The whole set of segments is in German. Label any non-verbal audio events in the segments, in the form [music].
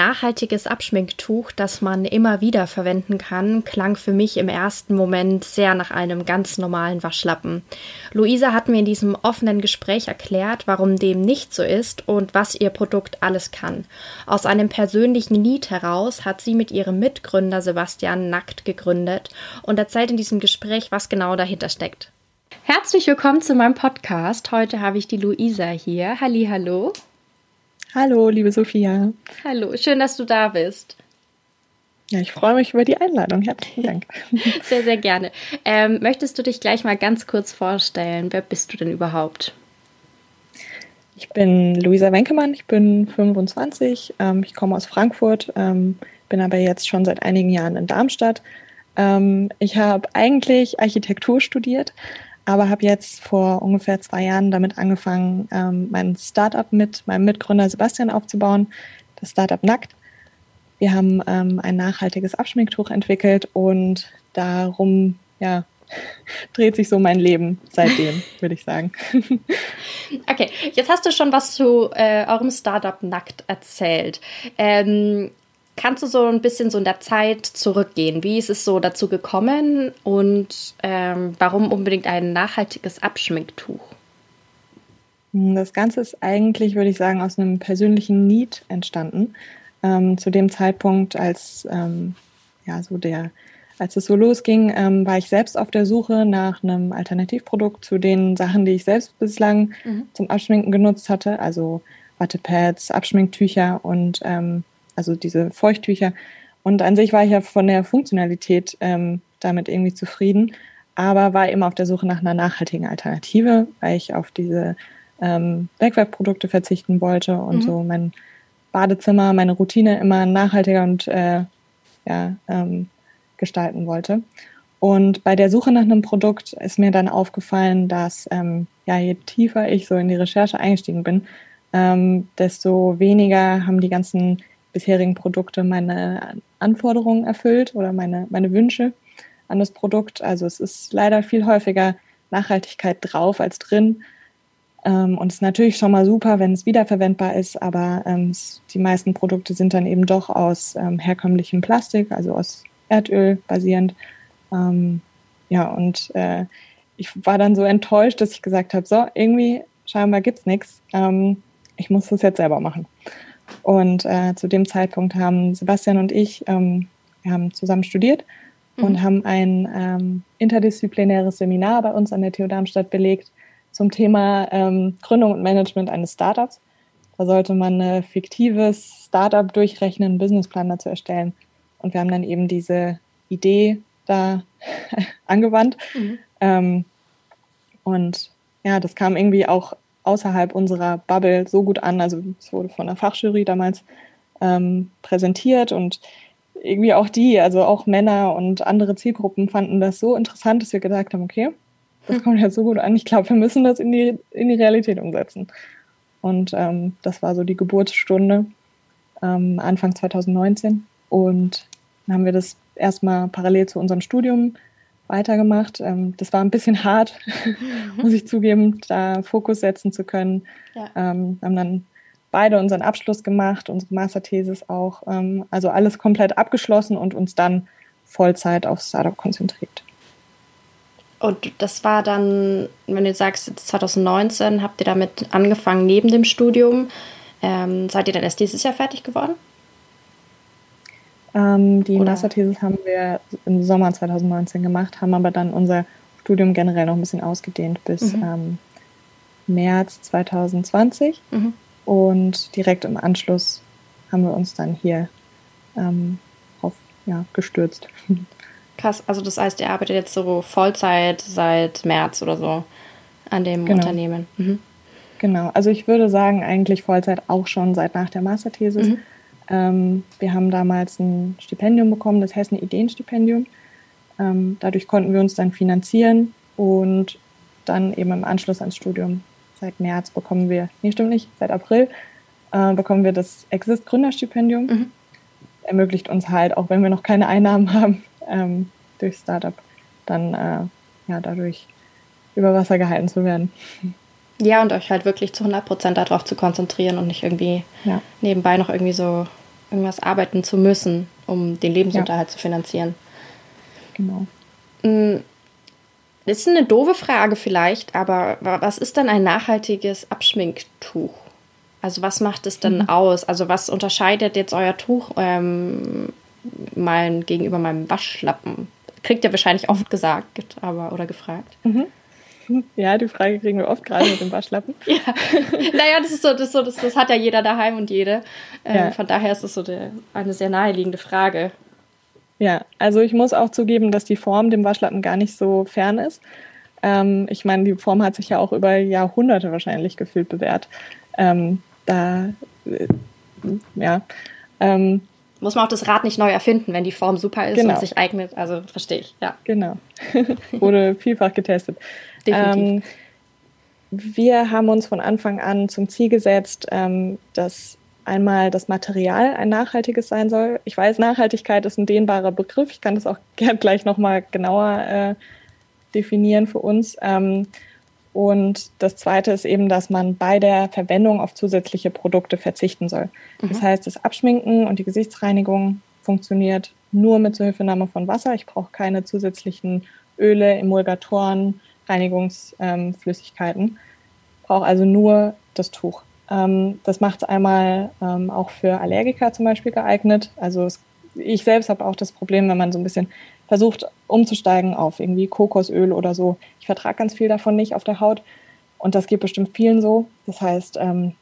Nachhaltiges Abschminktuch, das man immer wieder verwenden kann, klang für mich im ersten Moment sehr nach einem ganz normalen Waschlappen. Luisa hat mir in diesem offenen Gespräch erklärt, warum dem nicht so ist und was ihr Produkt alles kann. Aus einem persönlichen Need heraus hat sie mit ihrem Mitgründer Sebastian Nackt gegründet und erzählt in diesem Gespräch, was genau dahinter steckt. Herzlich willkommen zu meinem Podcast. Heute habe ich die Luisa hier. Halli, hallo. Hallo, liebe Sophia. Hallo, schön, dass du da bist. Ja, ich freue mich über die Einladung. Herzlichen Dank. [laughs] sehr, sehr gerne. Ähm, möchtest du dich gleich mal ganz kurz vorstellen? Wer bist du denn überhaupt? Ich bin Luisa Wenkemann, ich bin 25, ähm, ich komme aus Frankfurt, ähm, bin aber jetzt schon seit einigen Jahren in Darmstadt. Ähm, ich habe eigentlich Architektur studiert, aber habe jetzt vor ungefähr zwei Jahren damit angefangen, ähm, mein Startup mit meinem Mitgründer Sebastian aufzubauen, das Startup Nackt. Wir haben ähm, ein nachhaltiges Abschminktuch entwickelt und darum ja, [laughs] dreht sich so mein Leben seitdem, [laughs] würde ich sagen. Okay, jetzt hast du schon was zu äh, eurem Startup Nackt erzählt. Ähm, Kannst du so ein bisschen so in der Zeit zurückgehen? Wie ist es so dazu gekommen und ähm, warum unbedingt ein nachhaltiges Abschminktuch? Das Ganze ist eigentlich, würde ich sagen, aus einem persönlichen Need entstanden. Ähm, zu dem Zeitpunkt, als ähm, ja so der, als es so losging, ähm, war ich selbst auf der Suche nach einem Alternativprodukt zu den Sachen, die ich selbst bislang mhm. zum Abschminken genutzt hatte, also Wattepads, Abschminktücher und ähm, also diese Feuchttücher. Und an sich war ich ja von der Funktionalität ähm, damit irgendwie zufrieden, aber war immer auf der Suche nach einer nachhaltigen Alternative, weil ich auf diese ähm, Wegwerfprodukte verzichten wollte und mhm. so mein Badezimmer, meine Routine immer nachhaltiger und äh, ja, ähm, gestalten wollte. Und bei der Suche nach einem Produkt ist mir dann aufgefallen, dass ähm, ja, je tiefer ich so in die Recherche eingestiegen bin, ähm, desto weniger haben die ganzen bisherigen Produkte meine Anforderungen erfüllt oder meine, meine Wünsche an das Produkt. Also es ist leider viel häufiger Nachhaltigkeit drauf als drin. Ähm, und es ist natürlich schon mal super, wenn es wiederverwendbar ist, aber ähm, die meisten Produkte sind dann eben doch aus ähm, herkömmlichem Plastik, also aus Erdöl basierend. Ja, und äh, ich war dann so enttäuscht, dass ich gesagt habe, so, irgendwie scheinbar gibt's nichts. Ähm, ich muss das jetzt selber machen. Und äh, zu dem Zeitpunkt haben Sebastian und ich, ähm, wir haben zusammen studiert mhm. und haben ein ähm, interdisziplinäres Seminar bei uns an der TU Darmstadt belegt zum Thema ähm, Gründung und Management eines Startups. Da sollte man ein fiktives Startup durchrechnen, einen Businessplan dazu erstellen. Und wir haben dann eben diese Idee da [laughs] angewandt. Mhm. Ähm, und ja, das kam irgendwie auch außerhalb unserer Bubble so gut an. Also es wurde von der Fachjury damals ähm, präsentiert und irgendwie auch die, also auch Männer und andere Zielgruppen fanden das so interessant, dass wir gesagt haben, okay, das hm. kommt ja so gut an. Ich glaube, wir müssen das in die, in die Realität umsetzen. Und ähm, das war so die Geburtsstunde ähm, Anfang 2019. Und dann haben wir das erstmal parallel zu unserem Studium weitergemacht. Ähm, das war ein bisschen hart, mhm. [laughs] muss ich zugeben, da Fokus setzen zu können. Ja. Ähm, haben dann beide unseren Abschluss gemacht, unsere Masterthesis auch. Ähm, also alles komplett abgeschlossen und uns dann Vollzeit auf Startup konzentriert. Und das war dann, wenn du sagst, 2019 habt ihr damit angefangen neben dem Studium. Ähm, seid ihr dann erst dieses Jahr fertig geworden? Ähm, die Oder? Masterthesis haben wir im Sommer 2019 gemacht, haben aber dann unser Studium generell noch ein bisschen ausgedehnt bis mhm. ähm, März 2020. Mhm. Und direkt im Anschluss haben wir uns dann hier ähm, auf, ja, gestürzt. [laughs] Krass, also das heißt, ihr arbeitet jetzt so Vollzeit seit März oder so an dem genau. Unternehmen. Mhm. Genau, also ich würde sagen, eigentlich Vollzeit auch schon seit nach der Masterthesis. Mhm. Ähm, wir haben damals ein Stipendium bekommen, das Hessen Ideenstipendium. Ähm, dadurch konnten wir uns dann finanzieren und dann eben im Anschluss ans Studium seit März bekommen wir, nee, stimmt nicht, seit April äh, bekommen wir das Exist Gründerstipendium. Mhm. Ermöglicht uns halt, auch wenn wir noch keine Einnahmen [laughs] haben, ähm, durch Startup, dann äh, ja dadurch über Wasser gehalten zu werden. Ja, und euch halt wirklich zu 100 Prozent darauf zu konzentrieren und nicht irgendwie ja. nebenbei noch irgendwie so irgendwas arbeiten zu müssen, um den Lebensunterhalt ja. zu finanzieren. Genau. Mm, das ist eine doofe Frage vielleicht, aber was ist dann ein nachhaltiges Abschminktuch? Also was macht es denn mhm. aus? Also was unterscheidet jetzt euer Tuch ähm, mein, gegenüber meinem Waschlappen? Kriegt ihr wahrscheinlich oft gesagt, aber oder gefragt. Mhm. Ja, die Frage kriegen wir oft gerade mit dem Waschlappen. [laughs] ja. Naja, das ist so, das, ist so, das, das hat ja jeder daheim und jede. Ähm, ja. Von daher ist es so de, eine sehr naheliegende Frage. Ja, also ich muss auch zugeben, dass die Form dem Waschlappen gar nicht so fern ist. Ähm, ich meine, die Form hat sich ja auch über Jahrhunderte wahrscheinlich gefühlt bewährt. Ähm, da, äh, ja. Ähm, muss man auch das Rad nicht neu erfinden, wenn die Form super ist genau. und sich eignet. Also verstehe ich, ja. Genau. [laughs] Wurde vielfach getestet. Definitiv. Ähm, wir haben uns von Anfang an zum Ziel gesetzt, ähm, dass einmal das Material ein nachhaltiges sein soll. Ich weiß, Nachhaltigkeit ist ein dehnbarer Begriff. Ich kann das auch [laughs] gern gleich nochmal genauer äh, definieren für uns. Ähm, und das Zweite ist eben, dass man bei der Verwendung auf zusätzliche Produkte verzichten soll. Mhm. Das heißt, das Abschminken und die Gesichtsreinigung funktioniert nur mit Zuhilfenahme von Wasser. Ich brauche keine zusätzlichen Öle, Emulgatoren, Reinigungsflüssigkeiten. Ähm, brauche also nur das Tuch. Ähm, das macht es einmal ähm, auch für Allergiker zum Beispiel geeignet. Also es, ich selbst habe auch das Problem, wenn man so ein bisschen versucht umzusteigen auf irgendwie Kokosöl oder so. Ich vertrage ganz viel davon nicht auf der Haut und das geht bestimmt vielen so. Das heißt, ähm,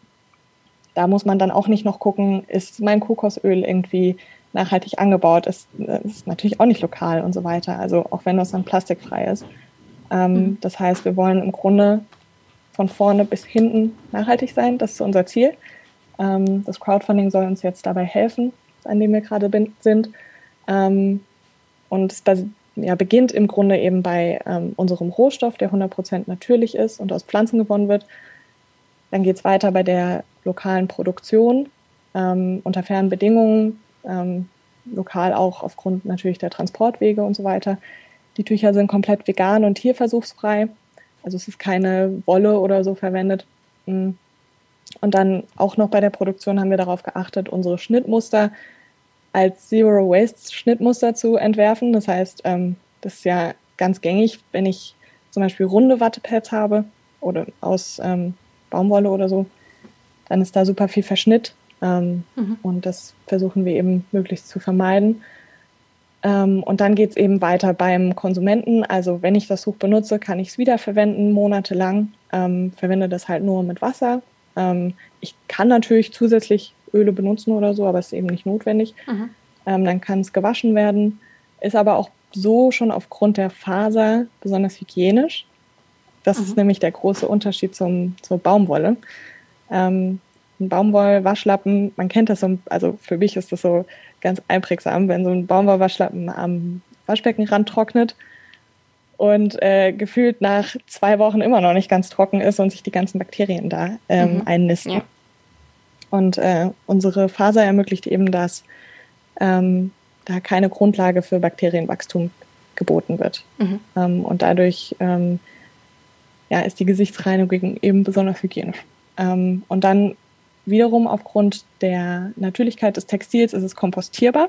da muss man dann auch nicht noch gucken, ist mein Kokosöl irgendwie nachhaltig angebaut, ist, ist natürlich auch nicht lokal und so weiter. Also auch wenn das dann plastikfrei ist. Ähm, mhm. Das heißt, wir wollen im Grunde von vorne bis hinten nachhaltig sein. Das ist unser Ziel. Ähm, das Crowdfunding soll uns jetzt dabei helfen, an dem wir gerade sind. Ähm, und es ja, beginnt im Grunde eben bei ähm, unserem Rohstoff, der 100% natürlich ist und aus Pflanzen gewonnen wird. Dann geht es weiter bei der lokalen Produktion ähm, unter fairen Bedingungen, ähm, lokal auch aufgrund natürlich der Transportwege und so weiter. Die Tücher sind komplett vegan und tierversuchsfrei. Also es ist keine Wolle oder so verwendet. Mm. Und dann auch noch bei der Produktion haben wir darauf geachtet, unsere Schnittmuster als Zero Waste Schnittmuster zu entwerfen. Das heißt, ähm, das ist ja ganz gängig, wenn ich zum Beispiel runde Wattepads habe oder aus ähm, Baumwolle oder so, dann ist da super viel Verschnitt ähm, mhm. und das versuchen wir eben möglichst zu vermeiden. Ähm, und dann geht es eben weiter beim Konsumenten. Also wenn ich das Tuch benutze, kann ich es wiederverwenden, monatelang. Ähm, verwende das halt nur mit Wasser. Ähm, ich kann natürlich zusätzlich Öle benutzen oder so, aber es ist eben nicht notwendig. Mhm. Ähm, dann kann es gewaschen werden, ist aber auch so schon aufgrund der Faser besonders hygienisch. Das mhm. ist nämlich der große Unterschied zum, zur Baumwolle. Ähm, ein Baumwollwaschlappen, man kennt das so, also für mich ist das so ganz einprägsam, wenn so ein Baumwollwaschlappen am Waschbeckenrand trocknet und äh, gefühlt nach zwei Wochen immer noch nicht ganz trocken ist und sich die ganzen Bakterien da ähm, mhm. einnisten. Ja. Und äh, unsere Faser ermöglicht eben, dass ähm, da keine Grundlage für Bakterienwachstum geboten wird. Mhm. Ähm, und dadurch ähm, ja, ist die Gesichtsreinigung eben besonders hygienisch. Ähm, und dann wiederum aufgrund der Natürlichkeit des Textils ist es kompostierbar.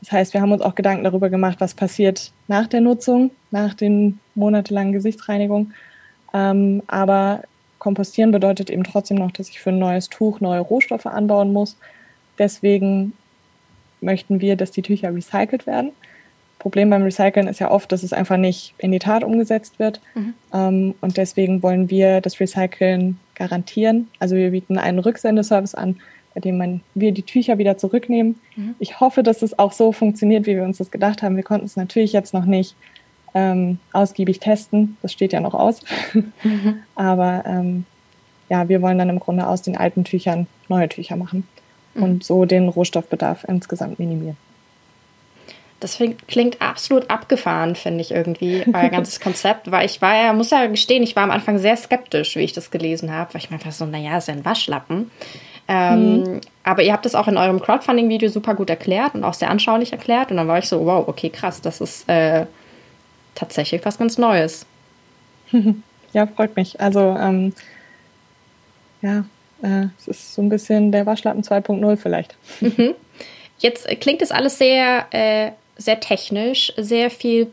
Das heißt, wir haben uns auch Gedanken darüber gemacht, was passiert nach der Nutzung, nach den monatelangen Gesichtsreinigung. Ähm, aber Kompostieren bedeutet eben trotzdem noch, dass ich für ein neues Tuch neue Rohstoffe anbauen muss. Deswegen möchten wir, dass die Tücher recycelt werden. Problem beim Recyceln ist ja oft, dass es einfach nicht in die Tat umgesetzt wird. Mhm. Ähm, und deswegen wollen wir das Recyceln garantieren. Also wir bieten einen Rücksendeservice an, bei dem man, wir die Tücher wieder zurücknehmen. Mhm. Ich hoffe, dass es auch so funktioniert, wie wir uns das gedacht haben. Wir konnten es natürlich jetzt noch nicht ähm, ausgiebig testen. Das steht ja noch aus. Mhm. [laughs] Aber ähm, ja, wir wollen dann im Grunde aus den alten Tüchern neue Tücher machen mhm. und so den Rohstoffbedarf insgesamt minimieren. Das klingt absolut abgefahren, finde ich irgendwie, euer ganzes [laughs] Konzept, weil ich war ja, muss ja gestehen, ich war am Anfang sehr skeptisch, wie ich das gelesen habe, weil ich mir einfach so, naja, ist ja ein Waschlappen. Ähm, mhm. Aber ihr habt es auch in eurem Crowdfunding-Video super gut erklärt und auch sehr anschaulich erklärt. Und dann war ich so, wow, okay, krass, das ist äh, tatsächlich was ganz Neues. [laughs] Ja, freut mich. Also, ähm, ja, äh, es ist so ein bisschen der Waschlappen 2.0 vielleicht. [laughs] Mhm. Jetzt klingt das alles sehr, äh, sehr technisch, sehr viel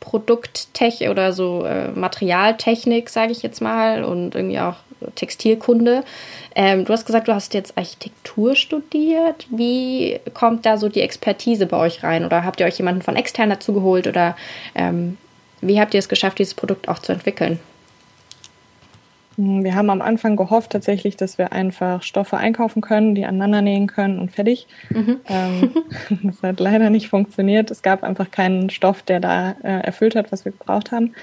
Produkttech oder so äh, Materialtechnik, sage ich jetzt mal, und irgendwie auch Textilkunde. Ähm, du hast gesagt, du hast jetzt Architektur studiert. Wie kommt da so die Expertise bei euch rein? Oder habt ihr euch jemanden von extern dazu geholt? Oder ähm, wie habt ihr es geschafft, dieses Produkt auch zu entwickeln? Wir haben am Anfang gehofft tatsächlich, dass wir einfach Stoffe einkaufen können, die aneinander nähen können und fertig. Mhm. Ähm, [laughs] das hat leider nicht funktioniert. Es gab einfach keinen Stoff, der da äh, erfüllt hat, was wir gebraucht haben.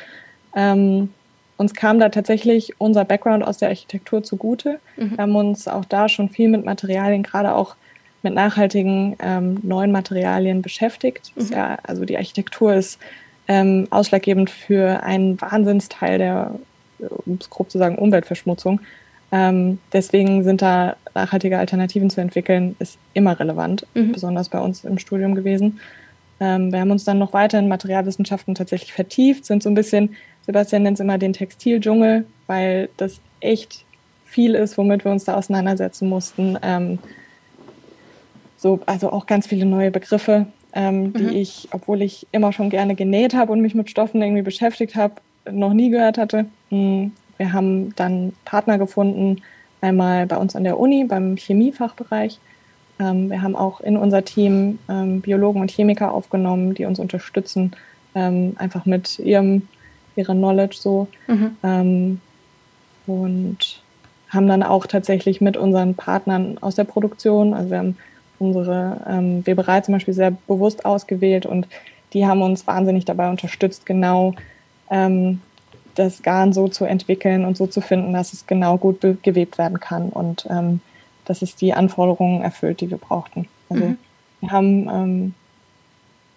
Ähm, uns kam da tatsächlich unser Background aus der Architektur zugute. Mhm. Wir haben uns auch da schon viel mit Materialien, gerade auch mit nachhaltigen ähm, neuen Materialien beschäftigt. Mhm. Ja, also die Architektur ist ähm, ausschlaggebend für einen Wahnsinnsteil der um es grob zu sagen, Umweltverschmutzung. Ähm, deswegen sind da nachhaltige Alternativen zu entwickeln, ist immer relevant, mhm. besonders bei uns im Studium gewesen. Ähm, wir haben uns dann noch weiter in Materialwissenschaften tatsächlich vertieft, sind so ein bisschen, Sebastian nennt es immer den Textildschungel, weil das echt viel ist, womit wir uns da auseinandersetzen mussten. Ähm, so, also auch ganz viele neue Begriffe, ähm, mhm. die ich, obwohl ich immer schon gerne genäht habe und mich mit Stoffen irgendwie beschäftigt habe, noch nie gehört hatte. Hm, wir haben dann Partner gefunden, einmal bei uns an der Uni, beim Chemiefachbereich. Ähm, wir haben auch in unser Team ähm, Biologen und Chemiker aufgenommen, die uns unterstützen, ähm, einfach mit ihrem, ihrer Knowledge so. Mhm. und haben dann auch tatsächlich mit unseren Partnern aus der Produktion, also wir haben unsere ähm, Weberei zum Beispiel sehr bewusst ausgewählt und die haben uns wahnsinnig dabei unterstützt, genau ähm, das Garn so zu entwickeln und so zu finden, dass es genau gut gewebt werden kann und ähm, dass es die Anforderungen erfüllt, die wir brauchten. Also mhm. wir haben ähm,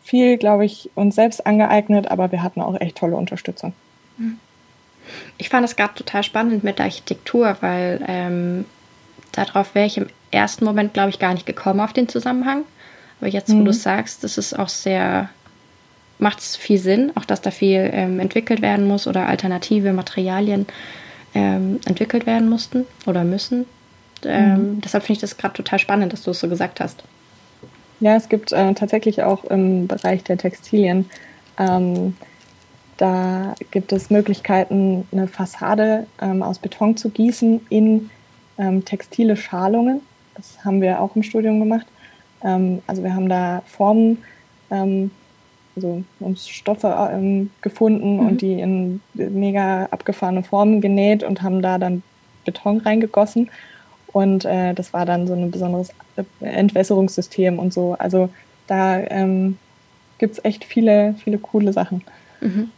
viel, glaube ich, uns selbst angeeignet, aber wir hatten auch echt tolle Unterstützung. Mhm. Ich fand es gerade total spannend mit der Architektur, weil ähm, darauf wäre ich im ersten Moment, glaube ich, gar nicht gekommen auf den Zusammenhang. Aber jetzt, wo mhm. du sagst, das ist auch sehr macht es viel Sinn, auch dass da viel ähm, entwickelt werden muss oder alternative Materialien ähm, entwickelt werden mussten oder müssen. Ähm, mhm. Deshalb finde ich das gerade total spannend, dass du es so gesagt hast. Ja, es gibt äh, tatsächlich auch im Bereich der Textilien, ähm, da gibt es Möglichkeiten, eine Fassade ähm, aus Beton zu gießen in ähm, textile Schalungen. Das haben wir auch im Studium gemacht. also wir haben da Formen also uns Stoffe ähm, gefunden mhm. und die in mega abgefahrene Formen genäht und haben da dann Beton reingegossen. Und äh, das war dann so ein besonderes Entwässerungssystem und so. Also da ähm, gibt es echt viele, viele coole Sachen. Mhm.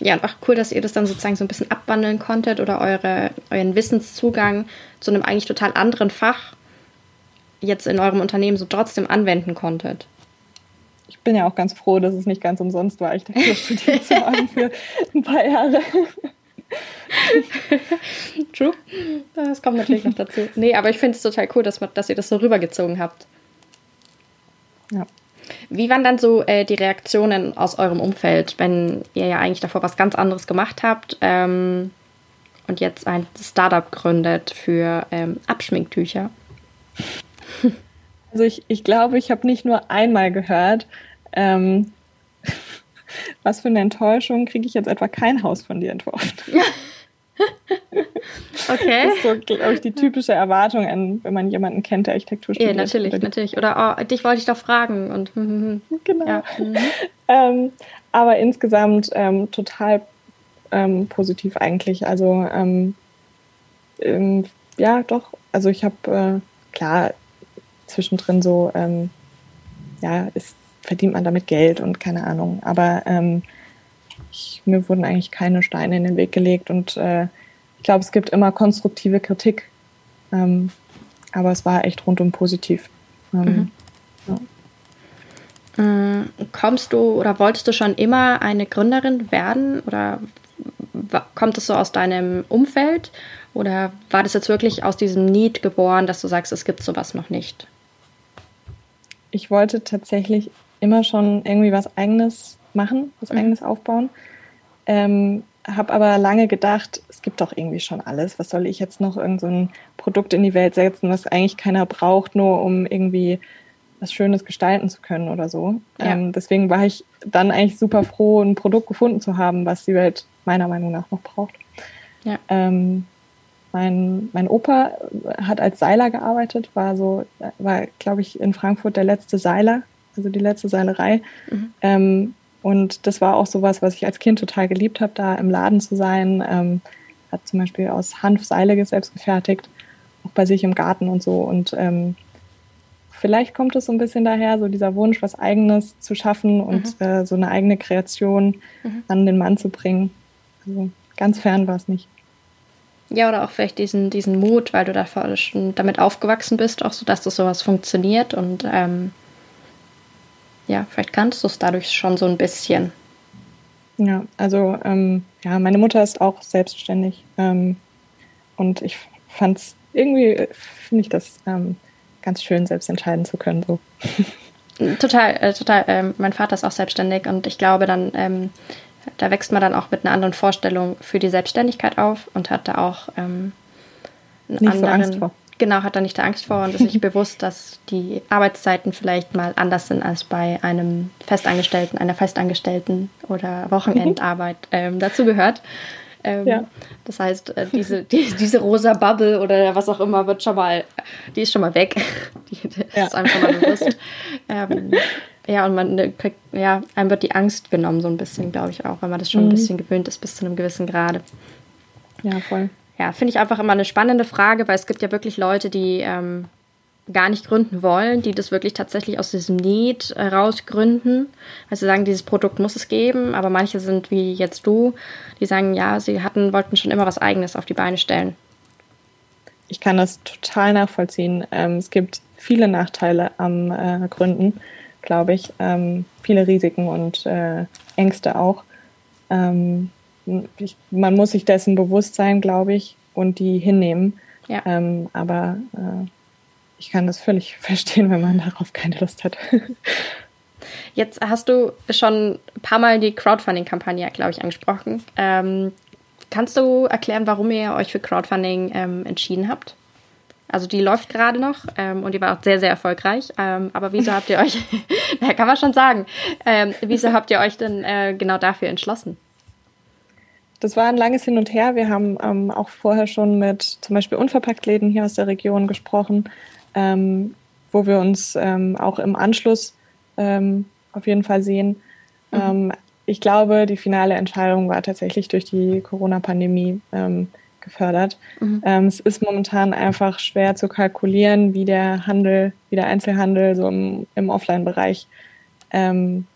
Ja, und auch cool, dass ihr das dann sozusagen so ein bisschen abwandeln konntet oder eure, euren Wissenszugang zu einem eigentlich total anderen Fach jetzt in eurem Unternehmen so trotzdem anwenden konntet ich bin ja auch ganz froh, dass es nicht ganz umsonst war, Architektur [laughs] studiert zu haben für ein paar Jahre. [laughs] True. Das kommt natürlich noch dazu. Nee, aber ich finde es total cool, dass, dass ihr das so rübergezogen habt. Ja. Wie waren dann so äh, die Reaktionen aus eurem Umfeld, wenn ihr ja eigentlich davor was ganz anderes gemacht habt ähm, und jetzt ein Startup gründet für ähm, Abschminktücher? Also ich, ich glaube, ich habe nicht nur einmal gehört, ähm, [laughs] was für eine Enttäuschung, kriege ich jetzt etwa kein Haus von dir entworfen. [laughs] [laughs] okay. Das ist so, glaube ich, die typische Erwartung, an, wenn man jemanden kennt, der Architektur studiert. Ja, natürlich, oder natürlich. Oder oh, dich wollte ich doch fragen. Und, hm, hm, hm. genau. Ja. [laughs] Mhm. Ähm, aber insgesamt ähm, total ähm, positiv eigentlich. Also ähm, ähm, ja, doch. Also ich habe, äh, klar, zwischendrin so, ähm, ja, ist, verdient man damit Geld und keine Ahnung. Aber ich, mir wurden eigentlich keine Steine in den Weg gelegt und äh, ich glaube, es gibt immer konstruktive Kritik. Ähm, aber es war echt rundum positiv. Ähm, mhm. ja. Mm, kommst du oder wolltest du schon immer eine Gründerin werden oder kommt es so aus deinem Umfeld oder war das jetzt wirklich aus diesem Need geboren, dass du sagst, es gibt sowas noch nicht? Ich wollte tatsächlich immer schon irgendwie was Eigenes machen, was mhm. Eigenes aufbauen. Ähm, habe aber lange gedacht, es gibt doch irgendwie schon alles. Was soll ich jetzt noch irgend so ein Produkt in die Welt setzen, was eigentlich keiner braucht, nur um irgendwie was Schönes gestalten zu können oder so. Ja. Ähm, deswegen war ich dann eigentlich super froh, ein Produkt gefunden zu haben, was die Welt meiner Meinung nach noch braucht. Ja. Ähm, mein, mein Opa hat als Seiler gearbeitet, war so, war, glaube ich, in Frankfurt der letzte Seiler, also die letzte Seilerei. Mhm. Ähm, und das war auch sowas, was ich als Kind total geliebt habe, da im Laden zu sein. Ähm, hat zum Beispiel aus Hanf Seile selbst gefertigt, auch bei sich im Garten und so. Und ähm, vielleicht kommt es so ein bisschen daher, so dieser Wunsch, was Eigenes zu schaffen und mhm. äh, so eine eigene Kreation mhm. an den Mann zu bringen. Also ganz fern war es nicht. Ja, oder auch vielleicht diesen, diesen Mut, weil du da schon damit aufgewachsen bist, auch so, dass das sowas funktioniert und ähm, ja, vielleicht kannst du es dadurch schon so ein bisschen. Ja, also ähm, ja, meine Mutter ist auch selbstständig ähm, und ich fand es irgendwie, finde ich das ähm, ganz schön, selbst entscheiden zu können. So. [laughs] Total, äh, total. Ähm, mein Vater ist auch selbstständig und ich glaube dann, ähm, da wächst man dann auch mit einer anderen Vorstellung für die Selbstständigkeit auf und hat da auch ähm, einen Nicht anderen. So Angst vor. Genau, hat da nicht Angst vor und ist [laughs] sich bewusst, dass die Arbeitszeiten vielleicht mal anders sind als bei einem Festangestellten, einer Festangestellten oder Wochenendarbeit ähm, dazu gehört. Ähm, ja. Das heißt, äh, diese, die, diese rosa Bubble oder was auch immer wird schon mal, die ist schon mal weg. [laughs] Die, die ja. ist einem schon mal bewusst. Ähm, ja, und man äh, kriegt, ja, einem wird die Angst genommen, so ein bisschen, glaube ich auch, weil man das schon mhm. ein bisschen gewöhnt ist bis zu einem gewissen Grade. Ja, voll. Ja, finde ich einfach immer eine spannende Frage, weil es gibt ja wirklich Leute, die ähm, gar nicht gründen wollen, die das wirklich tatsächlich aus diesem Need heraus gründen, weil sie sagen, dieses Produkt muss es geben, aber manche sind wie jetzt du, die sagen, ja, sie hatten, wollten schon immer was Eigenes auf die Beine stellen. Ich kann das total nachvollziehen. Ähm, es gibt viele Nachteile am äh, Gründen, glaube ich, ähm, viele Risiken und äh, Ängste auch. Ähm, man muss sich dessen bewusst sein, glaube ich, und die hinnehmen. Ja. Ähm, aber äh, ich kann das völlig [laughs] verstehen, wenn man darauf keine Lust hat. [laughs] Jetzt hast du schon ein paar Mal die Crowdfunding-Kampagne, glaube ich, angesprochen. Ähm, kannst du erklären, warum ihr euch für Crowdfunding ähm, entschieden habt? Also die läuft gerade noch ähm, und die war auch sehr, sehr erfolgreich. Ähm, aber wieso habt ihr euch, [laughs] na, kann man schon sagen, ähm, wieso habt ihr euch denn äh, genau dafür entschlossen? Das war ein langes Hin und Her. Wir haben ähm, auch vorher schon mit zum Beispiel Unverpacktläden hier aus der Region gesprochen, ähm, wo wir uns ähm, auch im Anschluss ähm, auf jeden Fall sehen. Mhm. Ähm, ich glaube, die finale Entscheidung war tatsächlich durch die Corona-Pandemie ähm, gefördert. Mhm. es ist momentan einfach schwer zu kalkulieren, wie der Handel, wie der Einzelhandel so im, im Offline-Bereich ähm,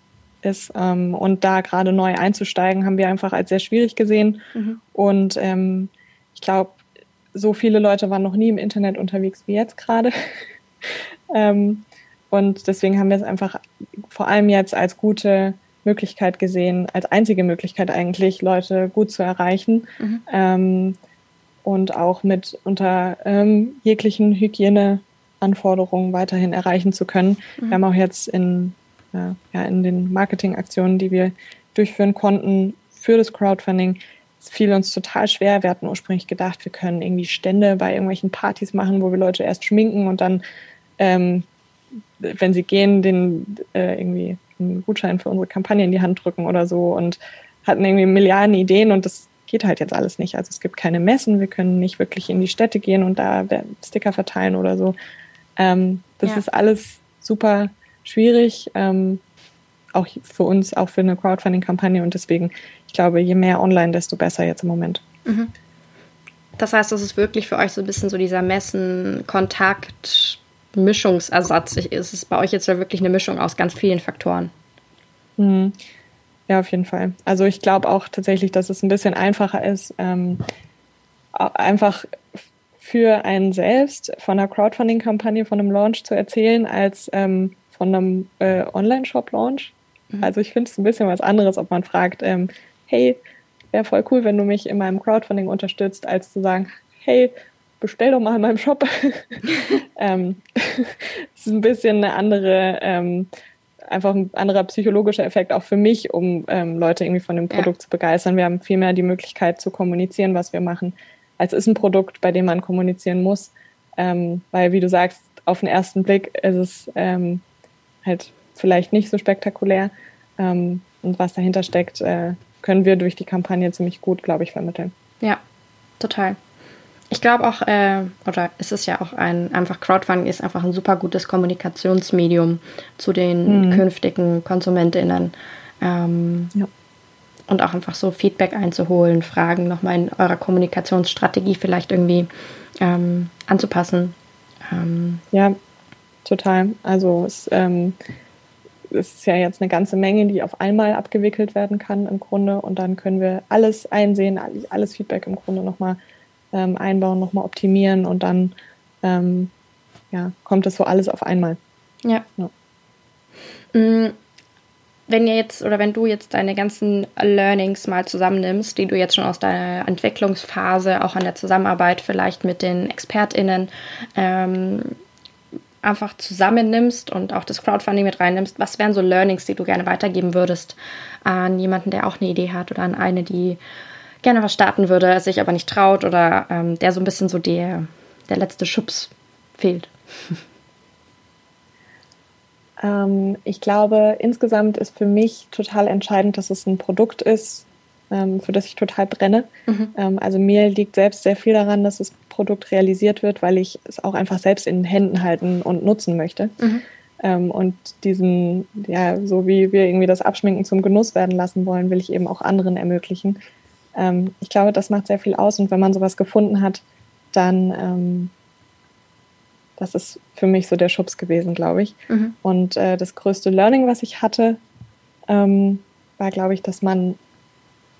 ist. Ähm, und da gerade neu einzusteigen, haben wir einfach als sehr schwierig gesehen. Mhm. Und ähm, ich glaube, so viele Leute waren noch nie im Internet unterwegs wie jetzt gerade. [laughs] ähm, und deswegen haben wir es einfach vor allem jetzt als gute Möglichkeit gesehen, als einzige Möglichkeit eigentlich, Leute gut zu erreichen. Mhm. Ähm, und auch mit unter ähm, jeglichen Hygieneanforderungen weiterhin erreichen zu können. Mhm. Wir haben auch jetzt in ja, in den Marketingaktionen, die wir durchführen konnten für das Crowdfunding, es fiel uns total schwer. Wir hatten ursprünglich gedacht, wir können irgendwie Stände bei irgendwelchen Partys machen, wo wir Leute erst schminken und dann, ähm, wenn sie gehen, den äh, irgendwie einen Gutschein für unsere Kampagne in die Hand drücken oder so und hatten irgendwie Milliarden Ideen und das geht halt jetzt alles nicht. Also es gibt keine Messen, wir können nicht wirklich in die Städte gehen und da Sticker verteilen oder so. Ähm, das ja. ist alles super schwierig, ähm, auch für uns, auch für eine Crowdfunding-Kampagne. Und deswegen, ich glaube, je mehr online, desto besser jetzt im Moment. Mhm. Das heißt, das ist wirklich für euch so ein bisschen so dieser Messen-Kontakt- Mischungsersatz. Ist es bei euch jetzt wirklich eine Mischung aus ganz vielen Faktoren? Mhm. Ja, auf jeden Fall. Also ich glaube auch tatsächlich, dass es ein bisschen einfacher ist, ähm, einfach für einen selbst von einer Crowdfunding-Kampagne, von einem Launch zu erzählen, als ähm, von einem äh, Online-Shop-Launch. Mhm. Also ich finde es ein bisschen was anderes, ob man fragt, ähm, hey, wäre voll cool, wenn du mich in meinem Crowdfunding unterstützt, als zu sagen, hey, bestell doch mal in meinem Shop. [laughs] ähm, [laughs] das ist ein bisschen eine andere, ähm, einfach ein anderer psychologischer Effekt auch für mich, um ähm, Leute irgendwie von dem Produkt ja. zu begeistern. Wir haben viel mehr die Möglichkeit zu kommunizieren, was wir machen, als ist ein Produkt, bei dem man kommunizieren muss. Ähm, weil, wie du sagst, auf den ersten Blick ist es ähm, halt vielleicht nicht so spektakulär. Ähm, und was dahinter steckt, äh, können wir durch die Kampagne ziemlich gut, glaube ich, vermitteln. Ja, total. Ich glaube auch, äh, oder es ist ja auch ein, einfach Crowdfunding ist einfach ein super gutes Kommunikationsmedium zu den mhm. künftigen KonsumentInnen. Ähm, ja. Und auch einfach so Feedback einzuholen, Fragen nochmal in eurer Kommunikationsstrategie vielleicht irgendwie ähm, anzupassen. Ähm, ja, total. Also es, ähm, es ist ja jetzt eine ganze Menge, die auf einmal abgewickelt werden kann im Grunde. Und dann können wir alles einsehen, alles Feedback im Grunde nochmal ähm, einbauen, nochmal optimieren und dann ähm, ja, kommt das so alles auf einmal. Ja. ja. Mm, wenn ihr jetzt oder wenn du jetzt deine ganzen Learnings mal zusammennimmst, die du jetzt schon aus deiner Entwicklungsphase, auch an der Zusammenarbeit vielleicht mit den ExpertInnen ähm, einfach zusammennimmst und auch das Crowdfunding mit reinnimmst, was wären so Learnings, die du gerne weitergeben würdest an jemanden, der auch eine Idee hat oder an eine, die gerne was starten würde, sich aber nicht traut oder ähm, der so ein bisschen so der, der letzte Schubs fehlt? Ähm, ich glaube, insgesamt ist für mich total entscheidend, dass es ein Produkt ist, ähm, für das ich total brenne. Mhm. Ähm, also mir liegt selbst sehr viel daran, dass das Produkt realisiert wird, weil ich es auch einfach selbst in den Händen halten und nutzen möchte. Mhm. Ähm, und diesen, ja, so wie wir irgendwie das Abschminken zum Genuss werden lassen wollen, will ich eben auch anderen ermöglichen. Ähm, ich glaube, das macht sehr viel aus. Und wenn man sowas gefunden hat, dann, ähm, das ist für mich so der Schubs gewesen, glaube ich. Mhm. Und äh, das größte Learning, was ich hatte, ähm, war, glaube ich, dass man,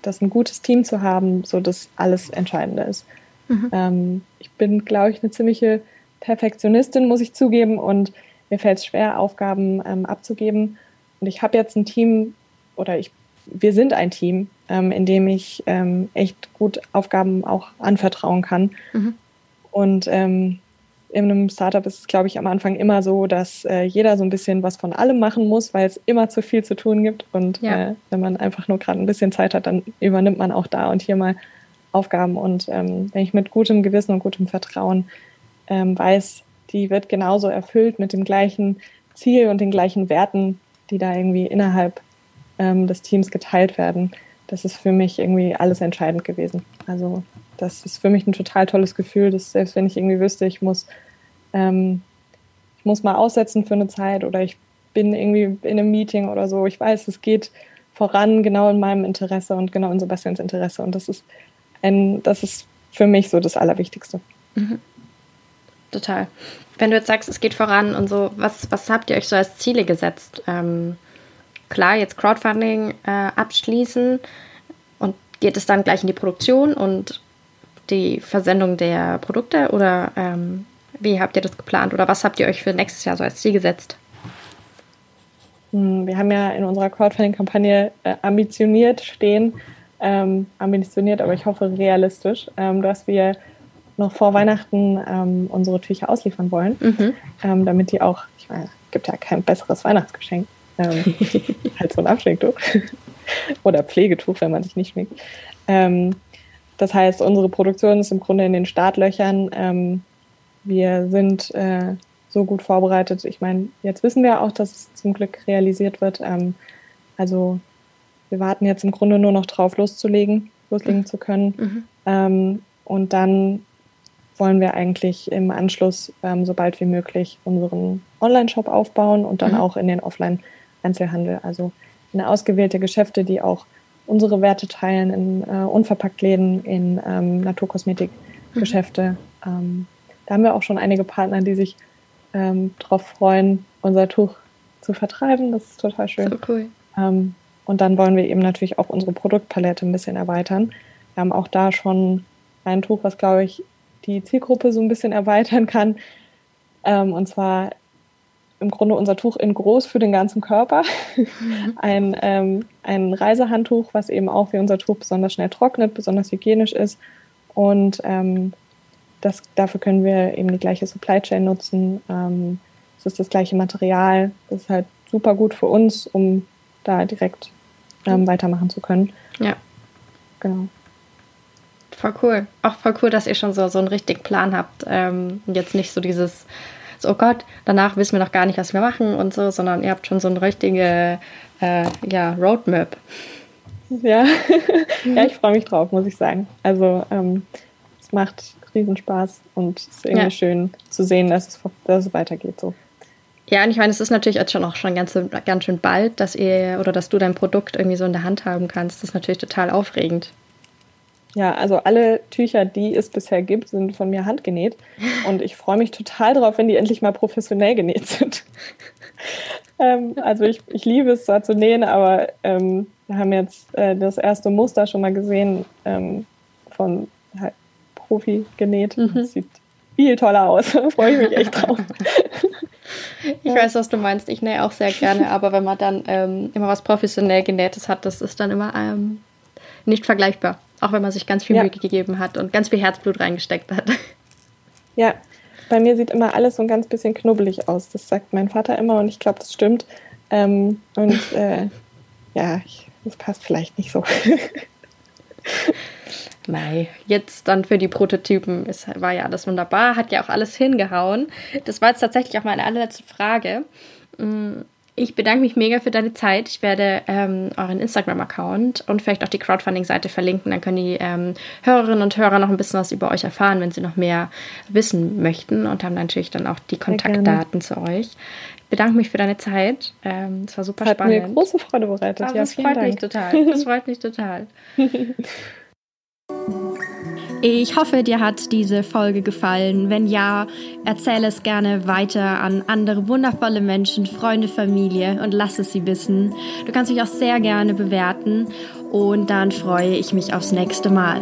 dass ein gutes Team zu haben, so das alles Entscheidende ist. Mhm. Ähm, ich bin, glaube ich, eine ziemliche Perfektionistin, muss ich zugeben, und mir fällt es schwer, Aufgaben ähm, abzugeben. Und ich habe jetzt ein Team, oder ich, wir sind ein Team, ähm, in dem ich ähm, echt gut Aufgaben auch anvertrauen kann. Mhm. Und ähm, in einem Startup ist es, glaube ich, am Anfang immer so, dass äh, jeder so ein bisschen was von allem machen muss, weil es immer zu viel zu tun gibt. Und ja. äh, wenn man einfach nur gerade ein bisschen Zeit hat, dann übernimmt man auch da und hier mal Aufgaben. Und ähm, wenn ich mit gutem Gewissen und gutem Vertrauen ähm, weiß, die wird genauso erfüllt mit dem gleichen Ziel und den gleichen Werten, die da irgendwie innerhalb ähm, des Teams geteilt werden, das ist für mich irgendwie alles entscheidend gewesen. Also das ist für mich ein total tolles Gefühl, dass selbst wenn ich irgendwie wüsste, ich muss, ähm, ich muss mal aussetzen für eine Zeit oder ich bin irgendwie in einem Meeting oder so, ich weiß, es geht voran genau in meinem Interesse und genau in Sebastians Interesse und das ist ein, das ist für mich so das Allerwichtigste. Mhm. Total. Wenn du jetzt sagst, es geht voran und so, was, was habt ihr euch so als Ziele gesetzt? Ähm, klar, jetzt Crowdfunding äh, abschließen und geht es dann gleich in die Produktion und die Versendung der Produkte oder ähm, wie habt ihr das geplant oder was habt ihr euch für nächstes Jahr so als Ziel gesetzt? Hm, wir haben ja in unserer Crowdfunding-Kampagne äh, ambitioniert stehen, ähm, ambitioniert, aber ich hoffe realistisch, ähm, dass wir noch vor Weihnachten ähm, unsere Tücher ausliefern wollen, mhm. Ähm, damit die auch, ich meine, es gibt ja kein besseres Weihnachtsgeschenk ähm, [laughs] halt so ein Abschminktuch. [laughs] Oder Pflegetuch, wenn man sich nicht schminkt. Ähm, das heißt, unsere Produktion ist im Grunde in den Startlöchern. Wir sind äh, so gut vorbereitet. Ich meine, jetzt wissen wir auch, dass es zum Glück realisiert wird. Ähm, also wir warten jetzt im Grunde nur noch drauf, loszulegen, loslegen mhm. zu können. Mhm. Ähm, und dann wollen wir eigentlich im Anschluss, ähm, so bald wie möglich, unseren Online-Shop aufbauen und dann mhm. auch in den Offline- Einzelhandel, also in ausgewählte Geschäfte, die auch unsere Werte teilen, in äh, Unverpacktläden, in ähm, Naturkosmetikgeschäfte. Mhm. Ähm, da haben wir auch schon einige Partner, die sich ähm, darauf freuen, unser Tuch zu vertreiben. Das ist total schön. So cool. Ähm, und dann wollen wir eben natürlich auch unsere Produktpalette ein bisschen erweitern. Wir haben auch da schon ein Tuch, was, glaube ich, die Zielgruppe so ein bisschen erweitern kann. Ähm, und zwar im Grunde unser Tuch in groß für den ganzen Körper. Mhm. [laughs] Ein, ähm, ein Reisehandtuch, was eben auch wie unser Tuch besonders schnell trocknet, besonders hygienisch ist. Und ähm, das, dafür können wir eben die gleiche Supply Chain nutzen. Ähm, es ist das gleiche Material. Das ist halt super gut für uns, um da direkt ähm, mhm. weitermachen zu können. Ja. Genau. Voll cool. Auch voll cool, dass ihr schon so, so einen richtigen Plan habt. Ähm, jetzt nicht so dieses, so, oh Gott, danach wissen wir noch gar nicht, was wir machen und so, sondern ihr habt schon so eine richtige äh, ja, Roadmap. Ja. [laughs] ja, ich freue mich drauf, muss ich sagen. Also ähm, es macht riesen Spaß und es ist irgendwie ja. schön zu sehen, dass es, dass es weitergeht so. Ja, und ich meine, es ist natürlich jetzt schon auch schon ganz, ganz schön bald, dass ihr oder dass du dein Produkt irgendwie so in der Hand haben kannst. Das ist natürlich total aufregend. Ja, also alle Tücher, die es bisher gibt, sind von mir handgenäht. [laughs] Und ich freue mich total darauf, wenn die endlich mal professionell genäht sind. [laughs] ähm, also ich, ich liebe es zwar zu nähen, aber ähm, wir haben jetzt äh, das erste Muster schon mal gesehen ähm, von Profi genäht. Mhm. Das sieht viel toller aus. [laughs] da freue ich mich echt drauf. Ich ja. weiß, was du meinst. Ich nähe auch sehr gerne, aber wenn man dann ähm, immer was professionell genähtes hat, das ist dann immer ähm, nicht vergleichbar. Auch wenn man sich ganz viel ja. Mühe gegeben hat und ganz viel Herzblut reingesteckt hat. [laughs] Ja, bei mir sieht immer alles so ein ganz bisschen knubbelig aus. Das sagt mein Vater immer und ich glaube, das stimmt. Ähm, und äh, [laughs] ja, ich, das passt vielleicht nicht so. [laughs] Mei, jetzt dann für die Prototypen es war ja alles wunderbar, hat ja auch alles hingehauen. Das war jetzt tatsächlich auch meine allerletzte Frage. Mm, ich bedanke mich mega für deine Zeit. Ich werde ähm, euren Instagram-Account und vielleicht auch die Crowdfunding-Seite verlinken. Dann können die ähm, Hörerinnen und Hörer noch ein bisschen was über euch erfahren, wenn sie noch mehr wissen möchten und haben natürlich dann auch die Kontaktdaten zu euch. Ich bedanke mich für deine Zeit. Ähm, es war super Hat spannend. Hat mir große Freude bereitet. ja, das freut Dank. mich total. Das freut mich total. [laughs] Ich hoffe, dir hat diese Folge gefallen. Wenn ja, erzähle es gerne weiter an andere wundervolle Menschen, Freunde, Familie und lass es sie wissen. Du kannst mich auch sehr gerne bewerten und dann freue ich mich aufs nächste Mal.